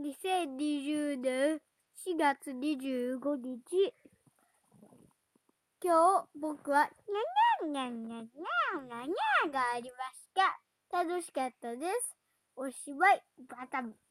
2020年4月25日。今日僕は、にゃにゃにゃにゃにゃにゃにゃがありました。楽しかったです。おしまい。バタン。